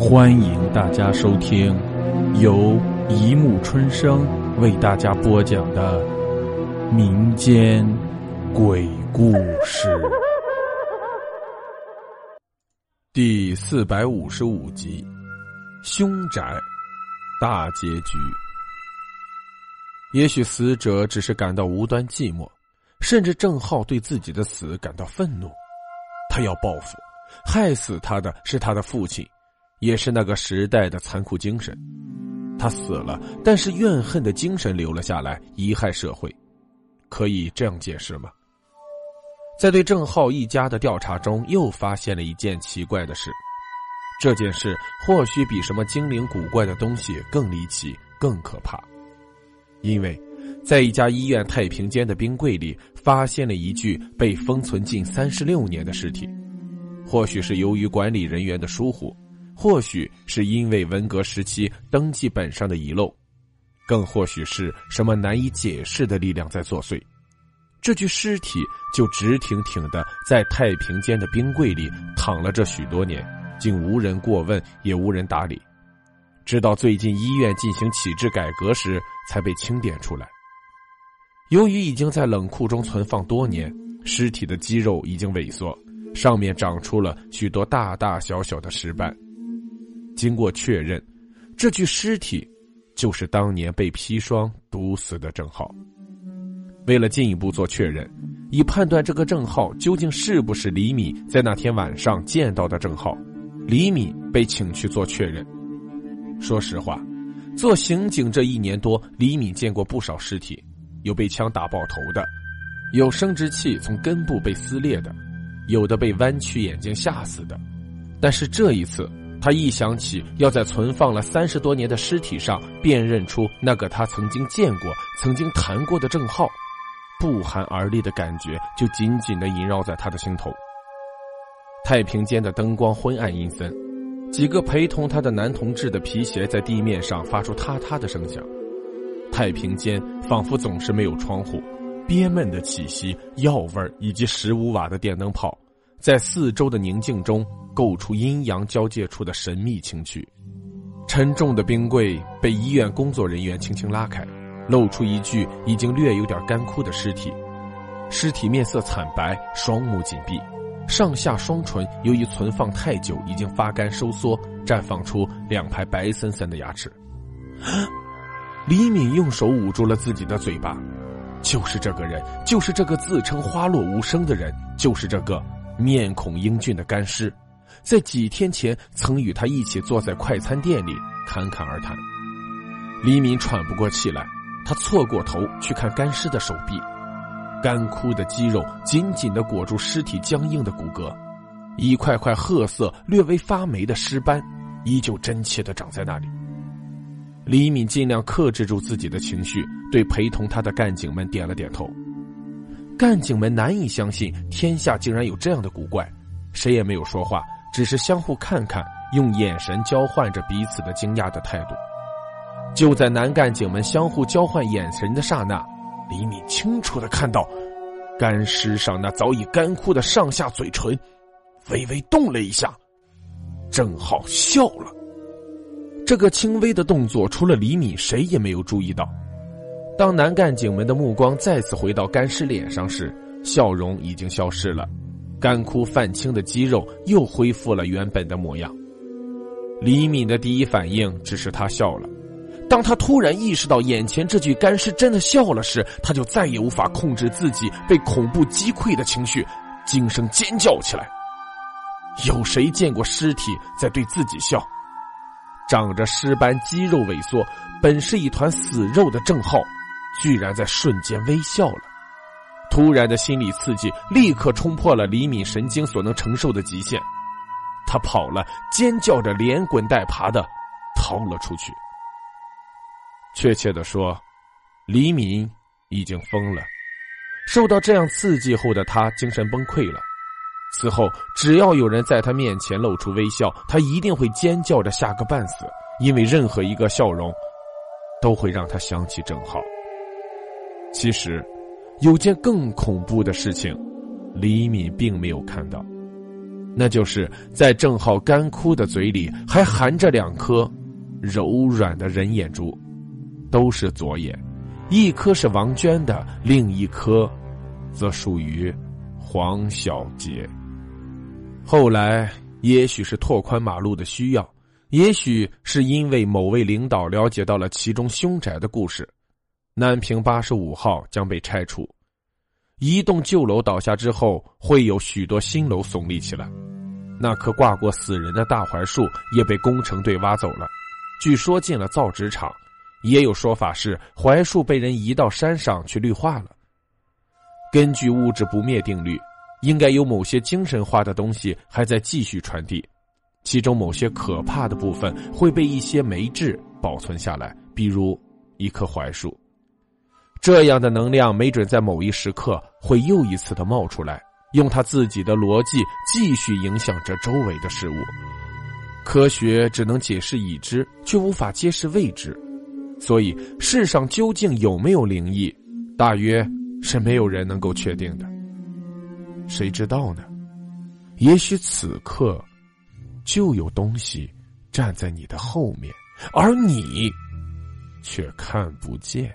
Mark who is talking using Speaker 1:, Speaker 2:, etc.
Speaker 1: 欢迎大家收听由一木春生为大家播讲的民间鬼故事第四百五十五集《凶宅大结局》。也许死者只是感到无端寂寞，甚至郑浩对自己的死感到愤怒，他要报复，害死他的是他的父亲。也是那个时代的残酷精神，他死了，但是怨恨的精神留了下来，遗害社会，可以这样解释吗？在对郑浩一家的调查中，又发现了一件奇怪的事，这件事或许比什么精灵古怪的东西更离奇、更可怕，因为，在一家医院太平间的冰柜里，发现了一具被封存近三十六年的尸体，或许是由于管理人员的疏忽。或许是因为文革时期登记本上的遗漏，更或许是什么难以解释的力量在作祟。这具尸体就直挺挺的在太平间的冰柜里躺了这许多年，竟无人过问，也无人打理，直到最近医院进行体制改革时才被清点出来。由于已经在冷库中存放多年，尸体的肌肉已经萎缩，上面长出了许多大大小小的尸斑。经过确认，这具尸体就是当年被砒霜毒死的郑浩。为了进一步做确认，以判断这个郑浩究竟是不是李敏在那天晚上见到的郑浩，李敏被请去做确认。说实话，做刑警这一年多，李敏见过不少尸体，有被枪打爆头的，有生殖器从根部被撕裂的，有的被弯曲眼睛吓死的，但是这一次。他一想起要在存放了三十多年的尸体上辨认出那个他曾经见过、曾经谈过的郑浩，不寒而栗的感觉就紧紧的萦绕在他的心头。太平间的灯光昏暗阴森，几个陪同他的男同志的皮鞋在地面上发出嗒嗒的声响。太平间仿佛总是没有窗户，憋闷的气息、药味以及十五瓦的电灯泡，在四周的宁静中。构出阴阳交界处的神秘情趣。沉重的冰柜被医院工作人员轻轻拉开，露出一具已经略有点干枯的尸体。尸体面色惨白，双目紧闭，上下双唇由于存放太久已经发干收缩，绽放出两排白森森的牙齿。李敏用手捂住了自己的嘴巴，就是这个人，就是这个自称花落无声的人，就是这个面孔英俊的干尸。在几天前，曾与他一起坐在快餐店里侃侃而谈。黎明喘不过气来，他错过头去看干尸的手臂，干枯的肌肉紧紧的裹住尸体僵硬的骨骼，一块块褐色、略微发霉的尸斑依旧真切的长在那里。李敏尽量克制住自己的情绪，对陪同他的干警们点了点头。干警们难以相信天下竟然有这样的古怪，谁也没有说话。只是相互看看，用眼神交换着彼此的惊讶的态度。就在男干警们相互交换眼神的刹那，李敏清楚的看到，干尸上那早已干枯的上下嘴唇，微微动了一下。正好笑了。这个轻微的动作，除了李敏，谁也没有注意到。当男干警们的目光再次回到干尸脸上时，笑容已经消失了。干枯泛青的肌肉又恢复了原本的模样。李敏的第一反应只是他笑了。当他突然意识到眼前这具干尸真的笑了时，他就再也无法控制自己被恐怖击溃的情绪，惊声尖叫起来。有谁见过尸体在对自己笑？长着尸斑、肌肉萎缩、本是一团死肉的郑浩，居然在瞬间微笑了。突然的心理刺激立刻冲破了李敏神经所能承受的极限，他跑了，尖叫着连滚带爬的逃了出去。确切的说，李敏已经疯了。受到这样刺激后的他精神崩溃了。此后，只要有人在他面前露出微笑，他一定会尖叫着吓个半死，因为任何一个笑容都会让他想起郑浩。其实。有件更恐怖的事情，李敏并没有看到。那就是在郑浩干枯的嘴里还含着两颗柔软的人眼珠，都是左眼，一颗是王娟的，另一颗则属于黄小杰。后来，也许是拓宽马路的需要，也许是因为某位领导了解到了其中凶宅的故事，南平八十五号将被拆除。一栋旧楼倒下之后，会有许多新楼耸立起来。那棵挂过死人的大槐树也被工程队挖走了，据说进了造纸厂。也有说法是槐树被人移到山上去绿化了。根据物质不灭定律，应该有某些精神化的东西还在继续传递，其中某些可怕的部分会被一些媒质保存下来，比如一棵槐树。这样的能量没准在某一时刻会又一次的冒出来，用他自己的逻辑继续影响着周围的事物。科学只能解释已知，却无法揭示未知，所以世上究竟有没有灵异，大约是没有人能够确定的。谁知道呢？也许此刻就有东西站在你的后面，而你却看不见。